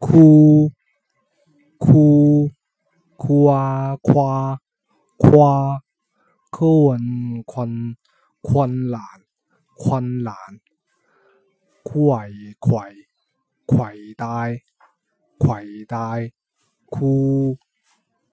哭，哭，夸夸，夸，困困，困难，困难，携携，携带，携带，裤。